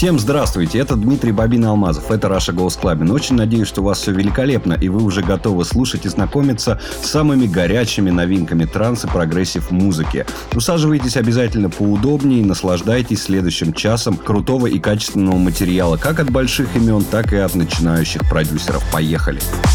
Всем здравствуйте, это Дмитрий Bobina Алмазов, это Russia Goes Clubbing. Очень надеюсь, что у вас все великолепно, и вы уже готовы слушать и знакомиться с самыми горячими новинками транс и progressive музыки. Усаживайтесь обязательно поудобнее и наслаждайтесь следующим часом крутого и качественного материала, как от больших имен, так и от начинающих продюсеров. Поехали! Поехали!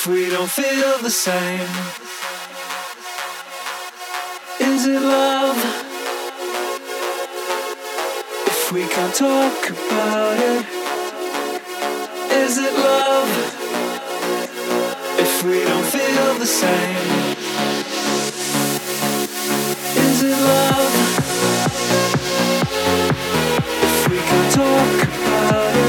If we don't feel the same, is it love? If we can't talk about it, is it love? If we don't feel the same, is it love? If we can't talk about it,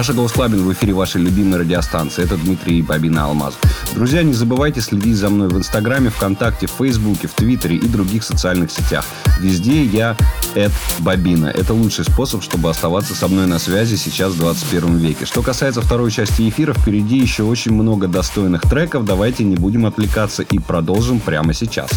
Раша Голос Клабин в эфире вашей любимой радиостанции. Это Дмитрий Бабина Алмаз. Друзья, не забывайте следить за мной в Инстаграме, ВКонтакте, Фейсбуке, в Твиттере и других социальных сетях. Везде я Эд Бабина. Это лучший способ, чтобы оставаться со мной на связи сейчас в 21 веке. Что касается второй части эфира, впереди еще очень много достойных треков. Давайте не будем отвлекаться и продолжим прямо сейчас.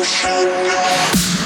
Emotional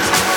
Podcast.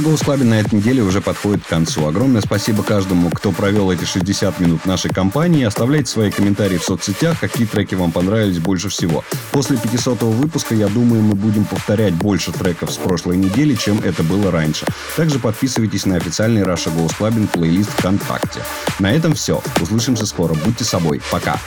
Goes Club на этой неделе уже подходит к концу. Огромное спасибо каждому, кто провел эти 60 минут нашей компании. Оставляйте свои комментарии в соцсетях, какие треки вам понравились больше всего. После 500 выпуска, я думаю, мы будем повторять больше треков с прошлой недели, чем это было раньше. Также подписывайтесь на официальный Раша Goes Club плейлист ВКонтакте. На этом все. Услышимся скоро. Будьте собой. Пока.